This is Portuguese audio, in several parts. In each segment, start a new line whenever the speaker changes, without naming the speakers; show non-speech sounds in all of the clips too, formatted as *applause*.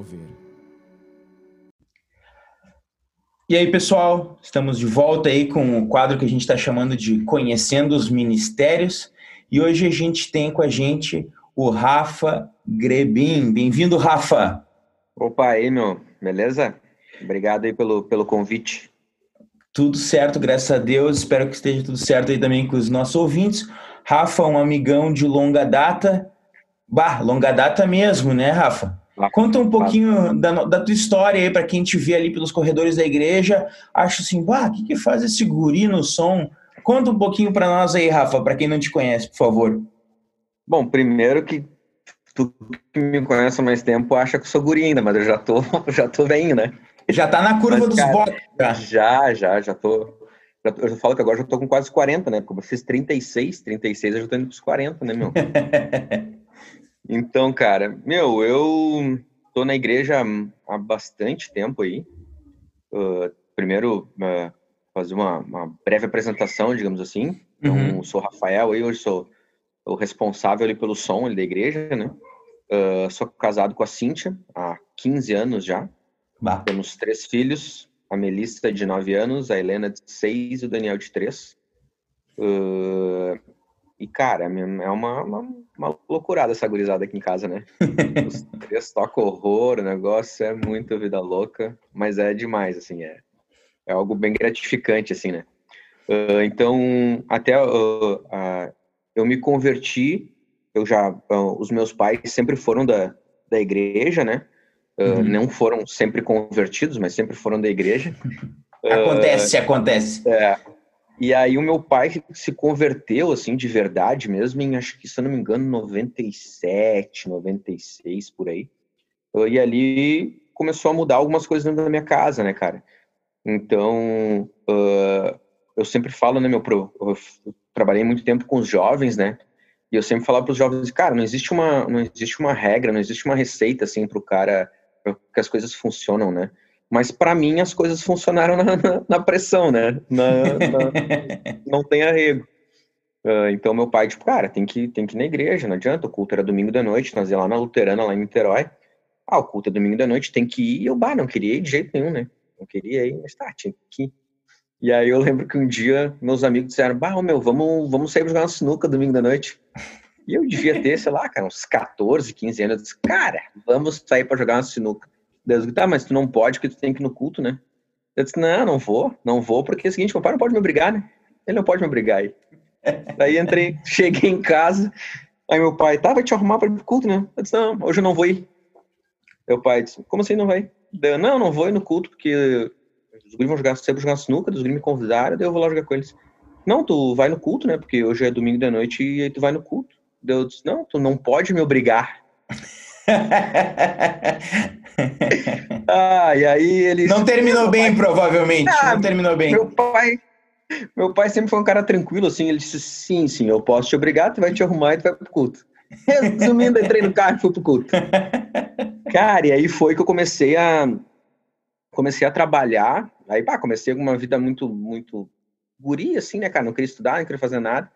Mover.
E aí, pessoal, estamos de volta aí com o quadro que a gente está chamando de Conhecendo os Ministérios. E hoje a gente tem com a gente o Rafa Grebin. Bem-vindo, Rafa.
Opa, aí, meu, beleza? Obrigado aí pelo, pelo convite.
Tudo certo, graças a Deus. Espero que esteja tudo certo aí também com os nossos ouvintes. Rafa, um amigão de longa data. Bah, longa data mesmo, né, Rafa? Conta um pouquinho da, da tua história aí para quem te vê ali pelos corredores da igreja. Acho assim, bah, o que, que faz esse guri no som? Conta um pouquinho para nós aí, Rafa, para quem não te conhece, por favor.
Bom, primeiro que tu que me conhece há mais tempo acha que eu sou guri ainda, mas eu já tô, *laughs* já tô bem, né?
Já tá na curva mas, dos cara, botes.
Já. já, já, já tô. Já, eu falo que agora já tô com quase 40, né? Porque eu fiz 36, 36 eu já tô indo pros 40, né, meu? *laughs* Então, cara, meu, eu tô na igreja há bastante tempo aí. Uh, primeiro, uh, fazer uma, uma, breve apresentação, digamos assim. Então, uhum. sou Rafael, eu hoje sou o responsável ali pelo som ali da igreja, né? Uh, sou casado com a Cíntia há 15 anos já. Bah. Temos três filhos, a Melissa de 9 anos, a Helena de 6 e o Daniel de 3. Uh, e, cara, é uma, uma, uma loucurada essa gurizada aqui em casa, né? *laughs* Os três tocam horror, o negócio é muito vida louca, mas é demais, assim, é, é algo bem gratificante, assim, né? Uh, então, até uh, uh, eu me converti, eu já, os meus pais sempre foram da, da igreja, né? Uhum. Não foram sempre convertidos, mas sempre foram da igreja. *laughs*
Acontece, acontece.
É, e aí o meu pai se converteu, assim, de verdade mesmo, em, acho que, se eu não me engano, 97, 96, por aí. E ali começou a mudar algumas coisas dentro da minha casa, né, cara? Então, uh, eu sempre falo, né, meu, pro, eu trabalhei muito tempo com os jovens, né? E eu sempre falava para os jovens, cara, não existe uma, não existe uma regra, não existe uma receita, assim, para o cara, que as coisas funcionam, né? Mas para mim as coisas funcionaram na, na, na pressão, né? Na, *laughs* não tem arrego. Uh, então meu pai, tipo, cara, tem que, tem que ir na igreja, não adianta, o culto era domingo da noite, nós ia lá na Luterana, lá em Niterói. Ah, o culto é domingo da noite, tem que ir. E eu, bah, não queria ir de jeito nenhum, né? Não queria ir, mas tá, tinha que ir. E aí eu lembro que um dia meus amigos disseram, bah, meu, vamos, vamos sair pra jogar uma sinuca domingo da noite. E eu devia ter, sei lá, cara, uns 14, 15 anos. Eu disse, cara, vamos sair para jogar uma sinuca. Deus disse, tá, mas tu não pode porque tu tem que ir no culto, né? Eu disse, não, não vou, não vou, porque é o seguinte, meu pai não pode me obrigar, né? Ele não pode me obrigar aí. *laughs* Daí entrei, cheguei em casa, aí meu pai, tá, vai te arrumar para ir pro culto, né? Eu disse, não, hoje eu não vou ir. Meu pai disse, como assim não vai? Eu, não, não vou ir no culto, porque os guris vão jogar, sempre jogar sinuca, os guris me convidaram, daí eu vou lá jogar com eles. Não, tu vai no culto, né? Porque hoje é domingo da noite e aí tu vai no culto. Eu disse, não, tu não pode me obrigar. *laughs*
ah, e aí ele. Não terminou bem, pai... provavelmente. Ah, não terminou bem.
Meu pai. Meu pai sempre foi um cara tranquilo, assim. Ele disse: sim, sim, eu posso te obrigar, tu vai te arrumar e tu vai pro culto. Resumindo, entrei no carro e fui pro culto. Cara, e aí foi que eu comecei a comecei a trabalhar. Aí, pá, comecei uma vida muito, muito guri, assim, né, cara? Não queria estudar, não queria fazer nada.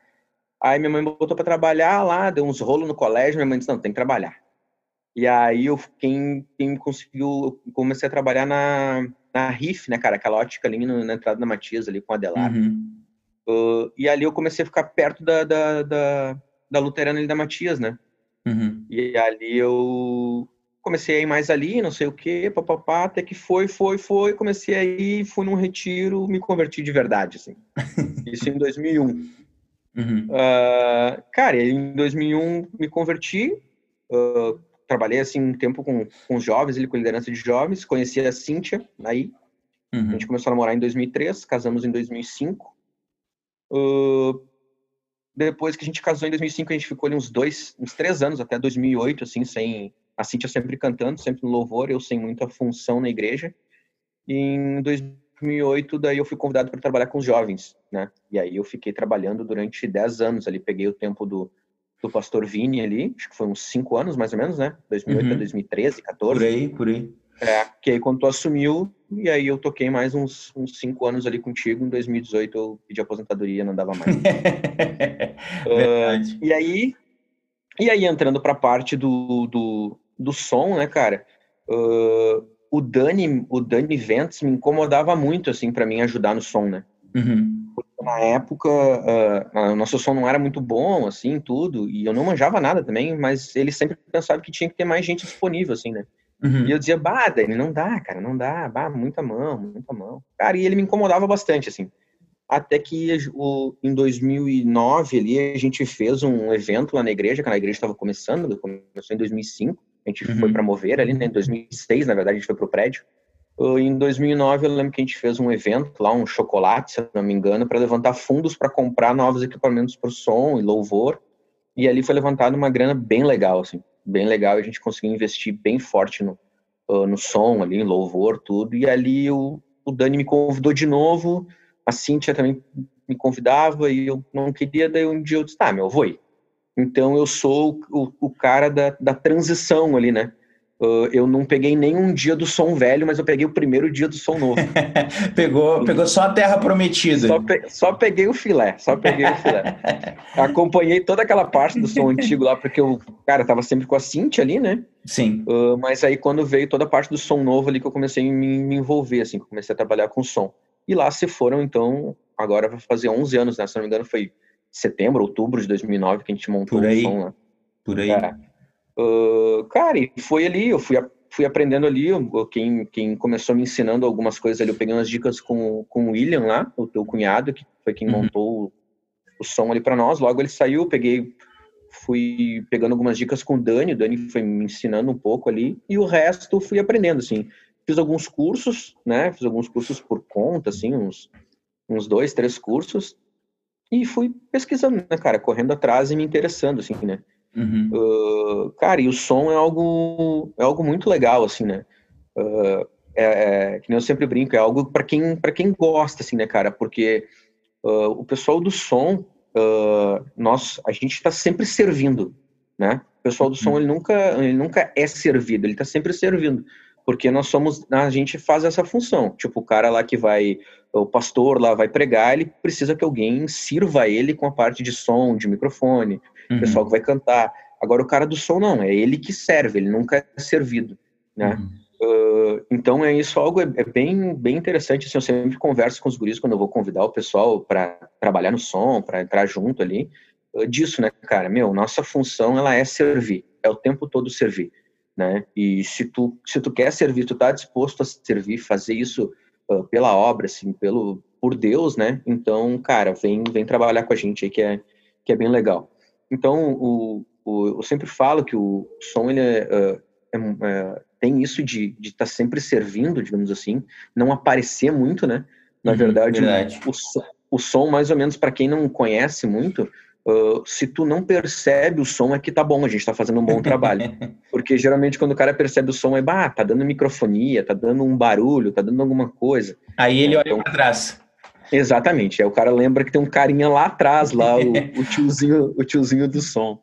Aí minha mãe botou para trabalhar lá, deu uns rolos no colégio. Minha mãe disse: não, tem que trabalhar. E aí eu quem, quem conseguiu, comecei a trabalhar na, na RIF, né, cara? Aquela ótica ali no, na entrada da Matias, ali com a Adelar. Uhum. Uh, e ali eu comecei a ficar perto da, da, da, da Luterana ali da Matias, né? Uhum. E ali eu comecei a ir mais ali, não sei o quê, papapá, até que foi, foi, foi, comecei a ir, fui num retiro, me converti de verdade, assim. *laughs* Isso em 2001. Uhum. Uh, cara, em 2001 me converti, uh, trabalhei assim um tempo com, com jovens, ele com liderança de jovens, conheci a Cíntia aí. Uhum. A gente começou a namorar em 2003, casamos em 2005. Uh, depois que a gente casou em 2005, a gente ficou ali uns dois, uns três anos, até 2008, assim, sem... A Cíntia sempre cantando, sempre no louvor, eu sem muita função na igreja. E em 2008, daí eu fui convidado para trabalhar com os jovens, né? E aí eu fiquei trabalhando durante dez anos ali, peguei o tempo do, do pastor Vini ali, acho que foi uns cinco anos mais ou menos, né? 2008 uhum. a 2013, 14.
Por aí, por aí.
É, que aí quando tu assumiu, e aí eu toquei mais uns, uns cinco anos ali contigo, em 2018 eu pedi aposentadoria, não dava mais. *laughs* uh, e aí, e aí entrando para a parte do, do, do som, né, cara, uh, o Dani, o Dani Vents me incomodava muito, assim, para mim ajudar no som, né? Uhum. Na época, uh, o nosso som não era muito bom, assim, tudo, e eu não manjava nada também, mas ele sempre pensava que tinha que ter mais gente disponível, assim, né? Uhum. E eu dizia, bah, Dani, não dá, cara, não dá, bah, muita mão, muita mão. Cara, e ele me incomodava bastante, assim. Até que o, em 2009 ali a gente fez um evento lá na igreja, que a igreja estava começando, começou em 2005. A gente uhum. foi para mover ali, né? Em 2006, na verdade, a gente foi para o prédio. Em 2009, eu lembro que a gente fez um evento lá, um chocolate, se não me engano, para levantar fundos para comprar novos equipamentos para o som e louvor. E ali foi levantada uma grana bem legal, assim, bem legal. A gente conseguiu investir bem forte no, no som ali, em louvor, tudo. E ali o, o Dani me convidou de novo a Cíntia também me convidava e eu não queria, daí um dia eu disse, tá, meu, eu vou ir. Então eu sou o, o cara da, da transição ali, né? Uh, eu não peguei nenhum dia do som velho, mas eu peguei o primeiro dia do som novo. *laughs*
pegou, pegou só a terra prometida.
Só, pe, só peguei o filé, só peguei o filé. *laughs* Acompanhei toda aquela parte do som antigo lá, porque eu, cara, tava sempre com a Cintia ali, né?
Sim.
Uh, mas aí quando veio toda a parte do som novo ali que eu comecei a me, me envolver, assim, que eu comecei a trabalhar com som. E lá se foram, então, agora vai fazer 11 anos, né? Se não me engano, foi setembro, outubro de 2009 que a gente montou
Por aí.
o som lá.
Por aí.
É. Uh, cara, e foi ali, eu fui, fui aprendendo ali, quem, quem começou me ensinando algumas coisas ali, eu peguei umas dicas com, com o William lá, o teu cunhado, que foi quem uhum. montou o, o som ali para nós. Logo ele saiu, peguei, fui pegando algumas dicas com o Dani, o Dani foi me ensinando um pouco ali, e o resto fui aprendendo, assim fiz alguns cursos, né? Fiz alguns cursos por conta, assim, uns, uns dois, três cursos. E fui pesquisando, né, cara? Correndo atrás e me interessando, assim, né? Uhum. Uh, cara, e o som é algo, é algo muito legal, assim, né? Uh, é, é, que nem eu sempre brinco, é algo para quem, pra quem gosta, assim, né, cara? Porque uh, o pessoal do som, nós, a gente está sempre servindo, né? O pessoal do som, uhum. ele nunca, ele nunca é servido, ele está sempre servindo porque nós somos, a gente faz essa função. Tipo, o cara lá que vai, o pastor lá vai pregar, ele precisa que alguém sirva ele com a parte de som, de microfone, uhum. o pessoal que vai cantar. Agora, o cara do som não, é ele que serve, ele nunca é servido, né? Uhum. Uh, então, é isso algo é, é, bem, bem interessante. Assim, eu sempre converso com os guris quando eu vou convidar o pessoal para trabalhar no som, para entrar junto ali, uh, disso, né, cara? Meu, nossa função, ela é servir, é o tempo todo servir né? E se tu se tu quer servir, tu tá disposto a servir, fazer isso uh, pela obra, assim, pelo por Deus, né? Então, cara, vem vem trabalhar com a gente aí que é que é bem legal. Então, o, o eu sempre falo que o som ele é, uh, é, é, tem isso de estar tá sempre servindo, digamos assim, não aparecer muito, né? Na uhum, verdade, verdade. O, o som, mais ou menos, para quem não conhece muito, Uh, se tu não percebe o som, é que tá bom, a gente tá fazendo um bom trabalho. *laughs* Porque geralmente quando o cara percebe o som, é, bah, tá dando microfonia, tá dando um barulho, tá dando alguma coisa.
Aí ele então, olha pra trás.
Exatamente, aí o cara lembra que tem um carinha lá atrás, lá, o, o *laughs* tiozinho, o tiozinho do som.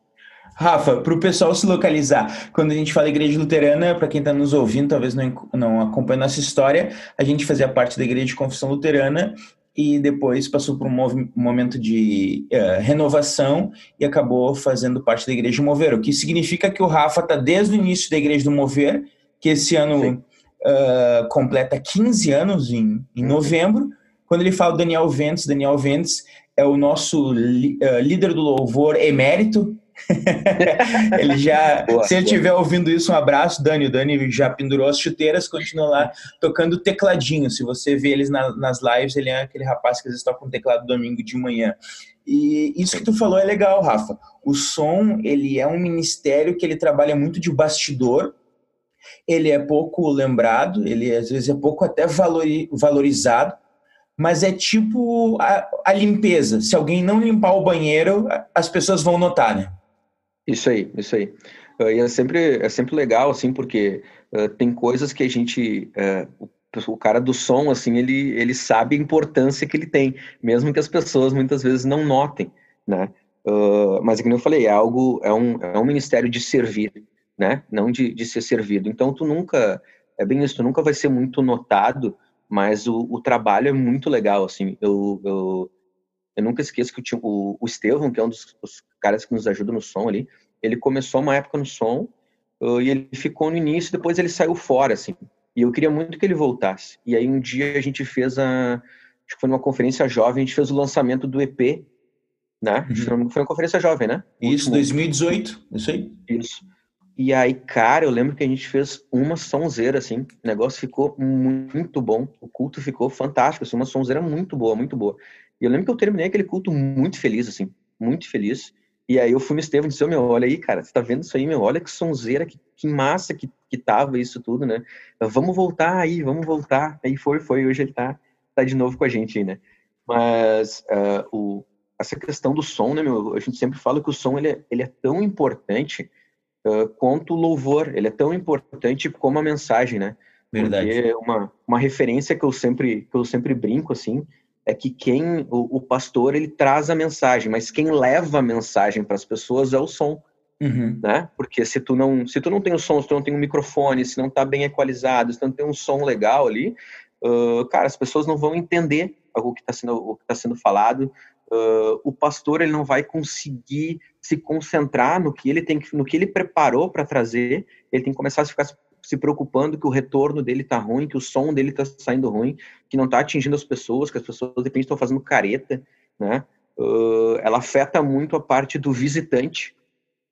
Rafa, para o pessoal se localizar, quando a gente fala igreja luterana, para quem está nos ouvindo, talvez não, não acompanhe nossa história, a gente fazia parte da igreja de confissão luterana e depois passou por um momento de uh, renovação e acabou fazendo parte da Igreja do Mover, o que significa que o Rafa está desde o início da Igreja do Mover, que esse ano uh, completa 15 anos em, em, novembro. Quando ele fala Daniel Ventes, Daniel Ventes é o nosso uh, líder do louvor emérito, *laughs* ele já, boa, se ele estiver ouvindo isso, um abraço, Dani. O Dani já pendurou as chuteiras, continua lá tocando tecladinho. Se você vê eles na, nas lives, ele é aquele rapaz que às vezes toca um teclado domingo de manhã. E isso que tu falou é legal, Rafa. O som, ele é um ministério que ele trabalha muito de bastidor. Ele é pouco lembrado, ele às vezes é pouco até valori, valorizado, mas é tipo a, a limpeza. Se alguém não limpar o banheiro, as pessoas vão notar, né?
Isso aí, isso aí. Uh, e é sempre, é sempre legal, assim, porque uh, tem coisas que a gente. Uh, o, o, cara do som, assim, ele, ele sabe a importância que ele tem, mesmo que as pessoas muitas vezes não notem, né? mas, como eu falei, é algo, é um, é um ministério de servir, né? Não de, de ser servido. Então, tu nunca, é bem isso, tu nunca vai ser muito notado, mas o, o trabalho é muito legal, assim. Eu, eu, eu nunca esqueço que o, o Estevão, que é um dos caras que nos ajuda no som ali, ele começou uma época no som, uh, e ele ficou no início, depois ele saiu fora, assim. E eu queria muito que ele voltasse. E aí um dia a gente fez a, acho que foi numa conferência jovem, a gente fez o lançamento do EP, né? Uhum. Foi uma conferência jovem, né?
Isso, 2018, isso aí.
Isso. E aí, cara, eu lembro que a gente fez uma sonzeira, assim, o negócio ficou muito bom, o culto ficou fantástico, assim, uma sonzeira muito boa, muito boa. E eu lembro que eu terminei aquele culto muito feliz, assim, muito feliz. E aí eu fui no Estevam e disse, oh, meu, olha aí, cara, você tá vendo isso aí, meu, olha que sonzeira, que, que massa que, que tava isso tudo, né? Vamos voltar aí, vamos voltar. Aí foi, foi, hoje ele tá, tá de novo com a gente aí, né? Mas uh, o, essa questão do som, né, meu, a gente sempre fala que o som, ele é, ele é tão importante uh, quanto o louvor, ele é tão importante como a mensagem, né?
Verdade. Porque
uma, uma referência que eu sempre que eu sempre brinco assim é que quem o, o pastor ele traz a mensagem, mas quem leva a mensagem para as pessoas é o som, uhum. né? Porque se tu não se tu não tem o som, se tu não tem um microfone, se não está bem equalizado, se tu não tem um som legal ali, uh, cara, as pessoas não vão entender o que está sendo o que está sendo falado. Uh, o pastor ele não vai conseguir se concentrar no que ele tem que, no que ele preparou para trazer, ele tem que começar a ficar se preocupando que o retorno dele tá ruim, que o som dele tá saindo ruim, que não tá atingindo as pessoas, que as pessoas de repente estão fazendo careta, né? Uh, ela afeta muito a parte do visitante,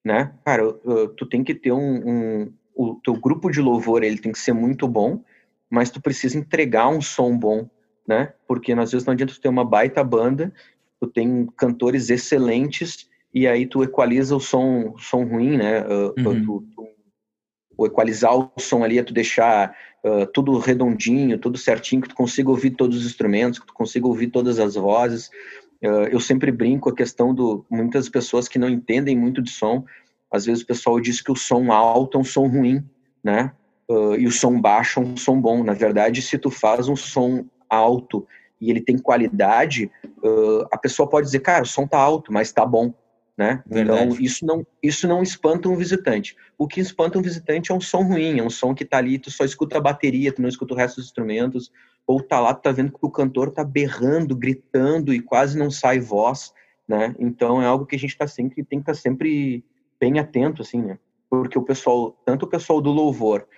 né? Cara, uh, tu tem que ter um, um, o teu grupo de louvor, ele tem que ser muito bom, mas tu precisa entregar um som bom, né? Porque às vezes não adianta tu ter uma baita banda, tu tem cantores excelentes e aí tu equaliza o som, som ruim, né? Uh, uhum. tu, tu, o equalizar o som ali é tu deixar uh, tudo redondinho, tudo certinho, que tu consiga ouvir todos os instrumentos, que tu consiga ouvir todas as vozes. Uh, eu sempre brinco a questão do muitas pessoas que não entendem muito de som, às vezes o pessoal diz que o som alto é um som ruim, né? E o som baixo é um som bom. Na verdade, se tu faz um som alto e ele tem qualidade, a pessoa pode dizer, cara, o som tá alto, mas tá bom né? Então isso não isso não espanta um visitante. O que espanta um visitante é um som ruim, é um som que tá ali, tu só escuta a bateria, tu não escuta o resto dos instrumentos, ou tá lá, tu tá vendo que o cantor tá berrando, gritando e quase não sai voz, né? Então é algo que a gente tá sempre tem que estar tá sempre bem atento assim, né? Porque o pessoal, tanto o pessoal do louvor,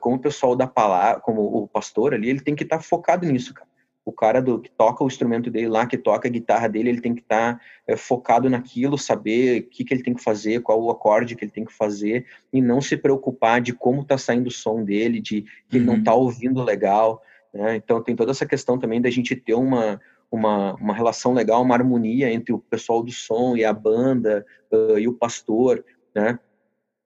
como o pessoal da palavra, como o pastor ali, ele tem que estar tá focado nisso, cara o cara do, que toca o instrumento dele lá, que toca a guitarra dele, ele tem que estar tá, é, focado naquilo, saber o que, que ele tem que fazer, qual o acorde que ele tem que fazer, e não se preocupar de como está saindo o som dele, de que uhum. ele não está uhum. ouvindo legal. Né? Então tem toda essa questão também da gente ter uma, uma, uma relação legal, uma harmonia entre o pessoal do som e a banda uh, e o pastor, né?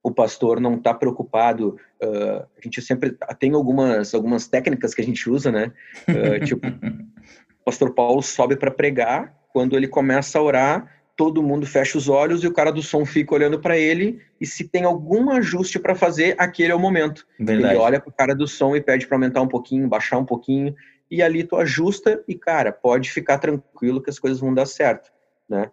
O pastor não está preocupado. Uh, a gente sempre tem algumas algumas técnicas que a gente usa, né? Uh, *laughs* tipo, o pastor Paulo sobe para pregar, quando ele começa a orar, todo mundo fecha os olhos e o cara do som fica olhando para ele e se tem algum ajuste para fazer, aquele é o momento. Verdade. Ele olha para o cara do som e pede para aumentar um pouquinho, baixar um pouquinho e ali tu ajusta e cara, pode ficar tranquilo que as coisas vão dar certo, né?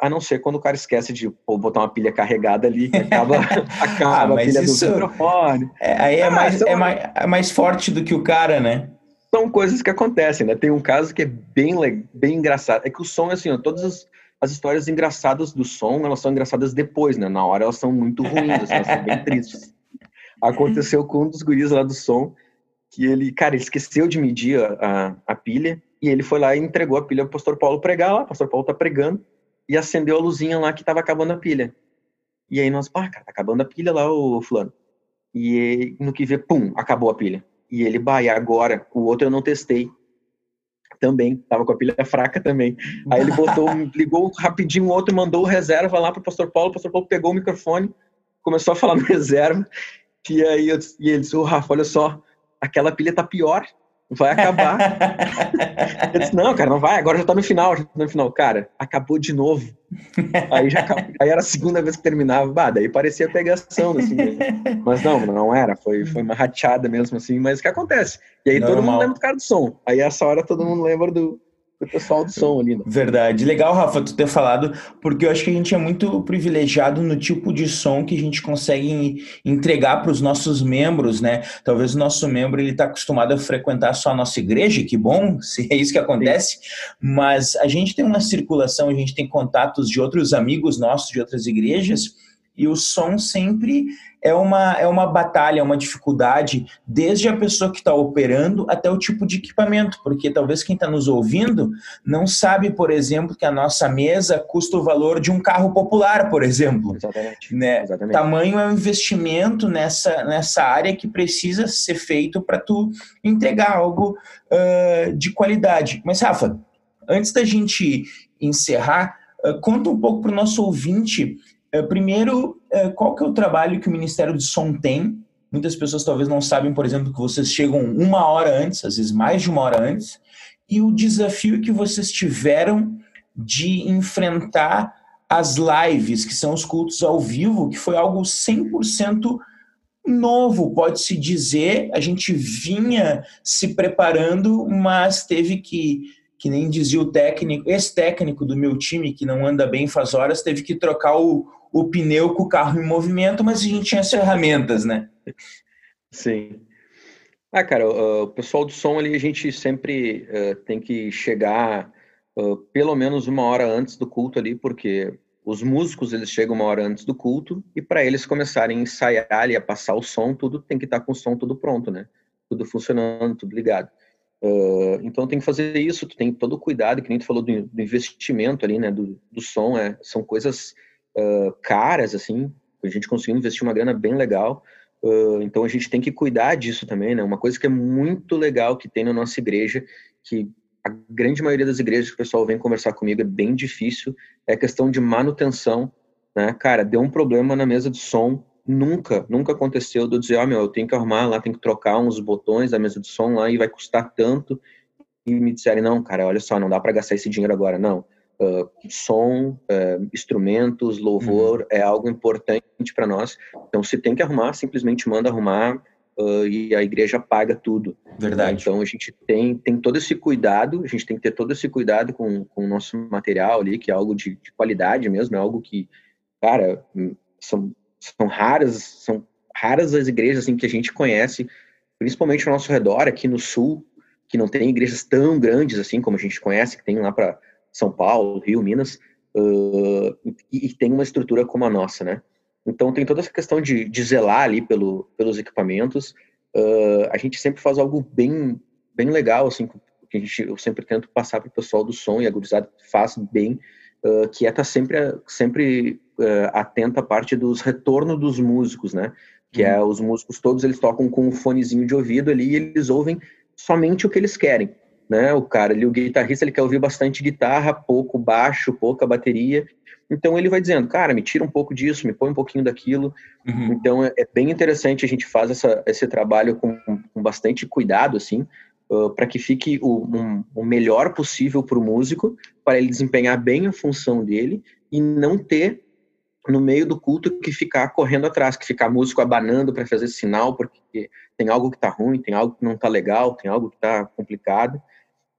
A não ser quando o cara esquece de pô, botar uma pilha carregada ali, que acaba, *laughs* *laughs* acaba ah, a pilha isso, do microfone.
É, aí é, ah, mais, é, mais, é mais forte do que o cara, né?
São coisas que acontecem, né? Tem um caso que é bem, bem engraçado. É que o som, assim, ó, todas as, as histórias engraçadas do som, elas são engraçadas depois, né? Na hora elas são muito ruins, assim, elas são bem tristes. *laughs* Aconteceu com um dos guris lá do som, que ele, cara, ele esqueceu de medir a, a, a pilha, e ele foi lá e entregou a pilha pro pastor Paulo pregar lá, o pastor Paulo tá pregando, e acendeu a luzinha lá que tava acabando a pilha. E aí nós, pá, cara, tá acabando a pilha lá, o fulano. E no que vê, pum, acabou a pilha. E ele, bah, e agora? O outro eu não testei. Também, tava com a pilha fraca também. Aí ele botou, *laughs* ligou rapidinho o outro, mandou reserva lá pro pastor Paulo, o pastor Paulo pegou o microfone, começou a falar no *laughs* reserva, e aí eu, e ele disse, ô oh, Rafa, olha só, aquela pilha tá pior vai acabar. *laughs* eu disse, não, cara, não vai, agora já tá no final, já tá no final. Cara, acabou de novo. Aí já aí era a segunda vez que terminava, bah, daí parecia pegação, assim. Mas não, não era, foi, foi uma rateada mesmo, assim, mas o que acontece? E aí Normal. todo mundo lembra do cara do som. Aí essa hora todo mundo lembra do, o pessoal do som ali. Né?
Verdade. Legal, Rafa, tu ter falado, porque eu acho que a gente é muito privilegiado no tipo de som que a gente consegue entregar para os nossos membros, né? Talvez o nosso membro ele está acostumado a frequentar só a nossa igreja, que bom, *laughs* se é isso que acontece, Sim. mas a gente tem uma circulação, a gente tem contatos de outros amigos nossos de outras igrejas E o som sempre é uma, é uma batalha, é uma dificuldade, desde a pessoa que está operando até o tipo de equipamento, porque talvez quem está nos ouvindo não sabe, por exemplo, que a nossa mesa custa o valor de um carro popular, por exemplo.
Exatamente.
Né?
Exatamente.
Tamanho é um investimento nessa, nessa área que precisa ser feito para tu entregar algo uh, de qualidade. Mas, Rafa, antes da gente encerrar, uh, conta um pouco para o nosso ouvinte primeiro, é, qual que é o trabalho que o Ministério do Som tem? Muitas pessoas talvez não sabem, por exemplo, que vocês chegam uma hora antes, às vezes mais de uma hora antes, e o desafio que vocês tiveram de enfrentar as lives, que são os cultos ao vivo, que foi algo 100% novo, pode-se dizer. A gente vinha se preparando, mas teve que que nem dizia o técnico, esse técnico do meu time que não anda bem faz horas, teve que trocar o, o pneu com o carro em movimento, mas a gente tinha as ferramentas, né?
Sim. Ah, cara, o, pessoal do som ali, a gente sempre uh, tem que chegar uh, pelo menos uma hora antes do culto ali, porque os músicos eles chegam uma hora antes do culto e para eles começarem a ensaiar ali, a passar o som, tudo tem que estar tá com o som tudo pronto, né? Tudo funcionando, tudo ligado. Uh, então tem que fazer isso, tu tem todo o cuidado, que nem tu falou do, do investimento ali, né, do, do som, é, são coisas uh, caras, assim, a gente conseguiu investir uma grana bem legal, uh, então a gente tem que cuidar disso também, né, uma coisa que é muito legal que tem na nossa igreja, que a grande maioria das igrejas que o pessoal vem conversar comigo é bem difícil, é a questão de manutenção, né, cara, deu um problema na mesa de som, nunca, nunca aconteceu de eu dizer, oh, meu, eu tenho que arrumar lá, tenho que trocar uns botões da mesa de som lá e vai custar tanto, e me disserem, não, cara, olha só, não dá para gastar esse dinheiro agora, não, uh, som, uh, instrumentos, louvor uhum. é algo importante para nós. Então, se tem que arrumar, simplesmente manda arrumar uh, e a igreja paga tudo.
Verdade.
Então, a gente tem, tem todo esse cuidado, a gente tem que ter todo esse cuidado com, com o nosso material ali, que é algo de, de qualidade mesmo, é algo que, cara, hum, são, são raras, são raras as igrejas assim, que a gente conhece, principalmente ao nosso redor, aqui no sul, que não tem igrejas tão grandes assim como a gente conhece, que tem lá para são Paulo, Rio, Minas, uh, e, e, tem uma estrutura como a nossa, né? Então tem toda essa questão de, de zelar ali pelo, pelos equipamentos. Uh, a gente sempre faz algo bem, bem legal, assim, que a gente, eu sempre tento passar para o pessoal do som e a gurizada faz bem, uh, que é estar tá sempre, sempre atento à parte dos retornos dos músicos, né? Que é uhum. os músicos todos eles tocam com um fonezinho de ouvido ali e eles ouvem somente o que eles querem né? O cara ali, o guitarrista, ele quer ouvir bastante guitarra, pouco baixo, pouca bateria. Então ele vai dizendo, cara, me tira um pouco disso, me põe um pouquinho daquilo. Uhum. Então é, é, bem interessante a gente faz essa, esse trabalho com, com bastante cuidado, assim, uh, para que fique o, um, o melhor possível para o músico, para ele desempenhar bem a função dele e não ter no meio do culto que ficar correndo atrás, que ficar músico abanando para fazer sinal, porque tem algo que está ruim, tem algo que não está legal, tem algo que está complicado.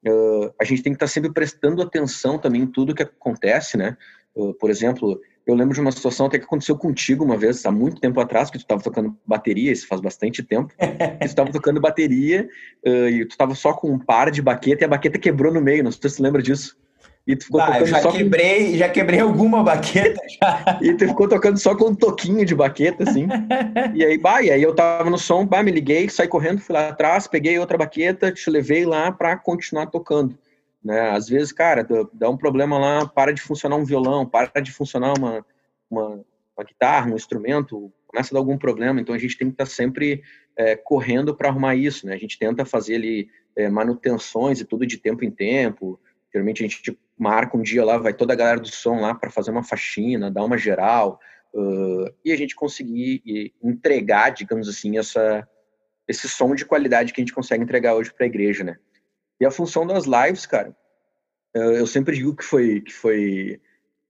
Uh, a gente tem que estar tá sempre prestando atenção também em tudo que acontece, né? Uh, por exemplo, eu lembro de uma situação até que aconteceu contigo uma vez, há muito tempo atrás, que tu estava tocando bateria, isso faz bastante tempo. tu estava tocando bateria uh, e tu estava só com um par de baqueta e a baqueta quebrou no meio, não sei se você lembra disso.
E tu ficou tocando já só quebrei, com... já quebrei alguma baqueta. Já. *laughs*
e tu ficou tocando só com um toquinho de baqueta, assim. *laughs* e aí, bah, e aí eu tava no som, bah, me liguei, saí correndo, fui lá atrás, peguei outra baqueta, te levei lá para continuar tocando. Né? Às vezes, cara, dá um problema lá, para de funcionar um violão, para de funcionar uma, uma, uma guitarra, um instrumento, começa a dar algum problema. Então a gente tem que estar tá sempre é, correndo para arrumar isso, né? A gente tenta fazer ali é, manutenções e tudo de tempo em tempo. Geralmente a gente marca um dia lá, vai toda a galera do som lá para fazer uma faxina, dar uma geral, uh, e a gente conseguir entregar, digamos assim, essa, esse som de qualidade que a gente consegue entregar hoje para a igreja, né? E a função das lives, cara, eu sempre digo que foi, que foi,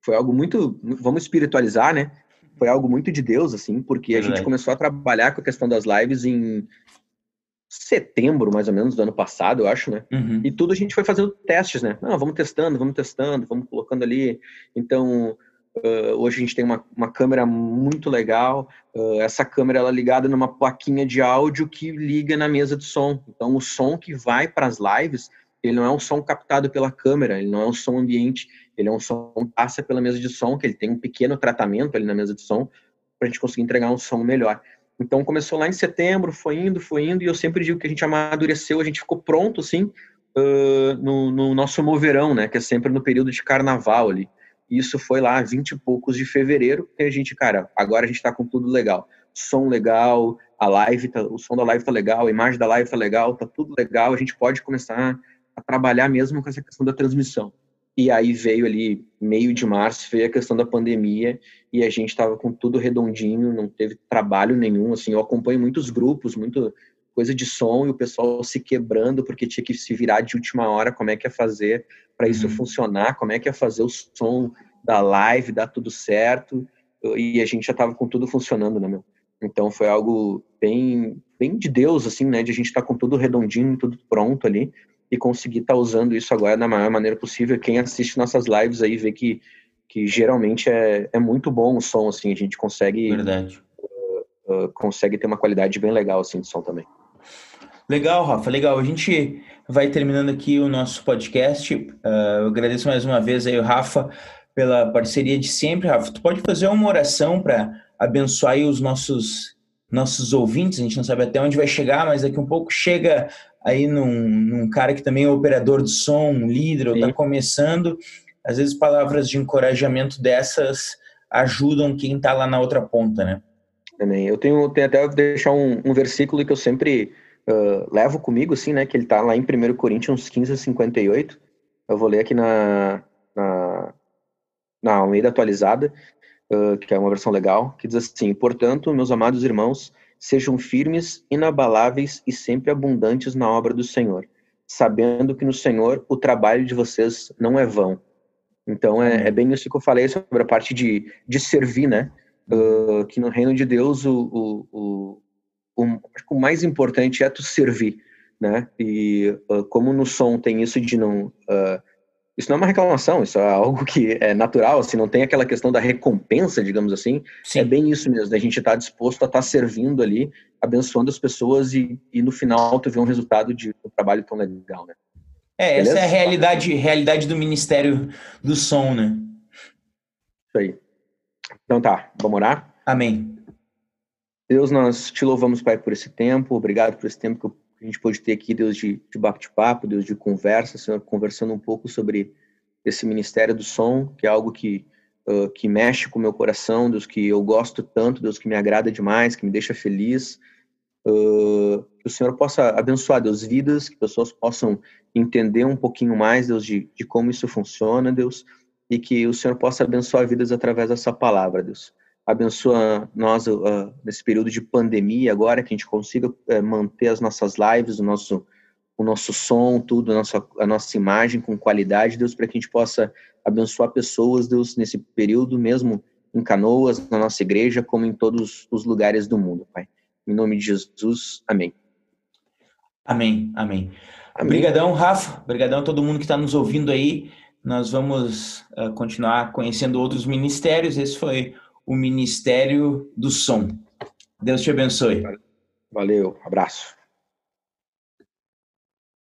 foi algo muito, vamos espiritualizar, né? Foi algo muito de Deus, assim, porque a gente começou a trabalhar com a questão das lives em setembro, mais ou menos, do ano passado, eu acho, né? Uhum. E tudo a gente foi fazendo testes, né? Não, vamos testando, vamos testando, vamos colocando ali. Então, uh, hoje a gente tem uma, uma câmera muito legal. Uh, essa câmera ela é ligada numa plaquinha de áudio que liga na mesa de som. Então, o som que vai para as lives, ele não é um som captado pela câmera, ele não é um som ambiente, ele é um som que passa pela mesa de som, que ele tem um pequeno tratamento ali na mesa de som, para a gente conseguir entregar um som melhor. Então começou lá em setembro, foi indo, foi indo, e eu sempre digo que a gente amadureceu, a gente ficou pronto, assim, uh, no, no, nosso moverão, né, que é sempre no período de carnaval ali. Isso foi lá, 20 e poucos de fevereiro, que a gente, cara, agora a gente tá com tudo legal. Som legal, a live, tá, o som da live tá legal, a imagem da live tá legal, tá tudo legal, a gente pode começar a trabalhar mesmo com essa questão da transmissão. E aí veio ali, meio de março, veio a questão da pandemia e a gente estava com tudo redondinho, não teve trabalho nenhum. Assim, eu acompanho muitos grupos, muito coisa de som e o pessoal se quebrando porque tinha que se virar de última hora como é que ia fazer para isso uhum. funcionar, como é que ia fazer o som da live, dar tudo certo. E a gente já estava com tudo funcionando, né, meu? Então foi algo bem, bem de Deus, assim, né? De a gente estar tá com tudo redondinho, tudo pronto ali e conseguir estar tá usando isso agora da maior maneira possível. Quem assiste nossas lives aí vê que, que geralmente é, é muito bom o som, assim, a gente consegue
Verdade.
Uh, uh, consegue ter uma qualidade bem legal assim de som também.
Legal, Rafa, legal. A gente vai terminando aqui o nosso podcast. Uh, eu agradeço mais uma vez aí o Rafa pela parceria de sempre. Rafa, tu pode fazer uma oração para abençoar os nossos nossos ouvintes, a gente não sabe até onde vai chegar, mas daqui um pouco chega aí num, num cara que também é operador de som, um líder, ou está começando, às vezes palavras de encorajamento dessas ajudam quem está lá na outra ponta, né?
Também. Eu tenho, tenho até deixar um, um versículo que eu sempre uh, levo comigo, assim, né? Que ele está lá em 1 Coríntios 15, 58. Eu vou ler aqui na, na, na Almeida atualizada, uh, que é uma versão legal, que diz assim: Portanto, meus amados irmãos, sejam firmes, inabaláveis e sempre abundantes na obra do Senhor, sabendo que no Senhor o trabalho de vocês não é vão. Então é, é bem isso que eu falei sobre a parte de, de servir, né? Uh, que no reino de Deus o, o, o, o, o mais importante é tu servir, né? E uh, como no som tem isso de não uh, isso não é uma reclamação, isso é algo que é natural, assim, não tem aquela questão da recompensa, digamos assim. Sim. É bem isso mesmo, a gente está disposto a estar tá servindo ali, abençoando as pessoas e, e no final tu vê um resultado de um trabalho tão legal, né?
É, Beleza? essa é a realidade, realidade do Ministério do Som, né?
Isso aí. Então tá, vamos orar?
Amém.
Deus, nós te louvamos, Pai, por esse tempo, obrigado por esse tempo que eu a gente pode ter aqui, Deus, de, de bate-papo, Deus, de conversa, Senhor, conversando um pouco sobre esse ministério do som, que é algo que, uh, que mexe com o meu coração, Deus, que eu gosto tanto, Deus, que me agrada demais, que me deixa feliz. Uh, que o Senhor possa abençoar, Deus, vidas, que pessoas possam entender um pouquinho mais, Deus, de, de como isso funciona, Deus, e que o Senhor possa abençoar vidas através dessa palavra, Deus abençoa nós uh, nesse período de pandemia agora, que a gente consiga uh, manter as nossas lives, o nosso, o nosso som, tudo, a nossa, a nossa imagem com qualidade, Deus, para que a gente possa abençoar pessoas, Deus, nesse período, mesmo em Canoas, na nossa igreja, como em todos os lugares do mundo, Pai. Em nome de Jesus, amém.
Amém, amém. Obrigadão, Rafa. Obrigadão a todo mundo que está nos ouvindo aí. Nós vamos uh, continuar conhecendo outros ministérios. Esse foi o Ministério do Som. Deus te abençoe.
Valeu, abraço.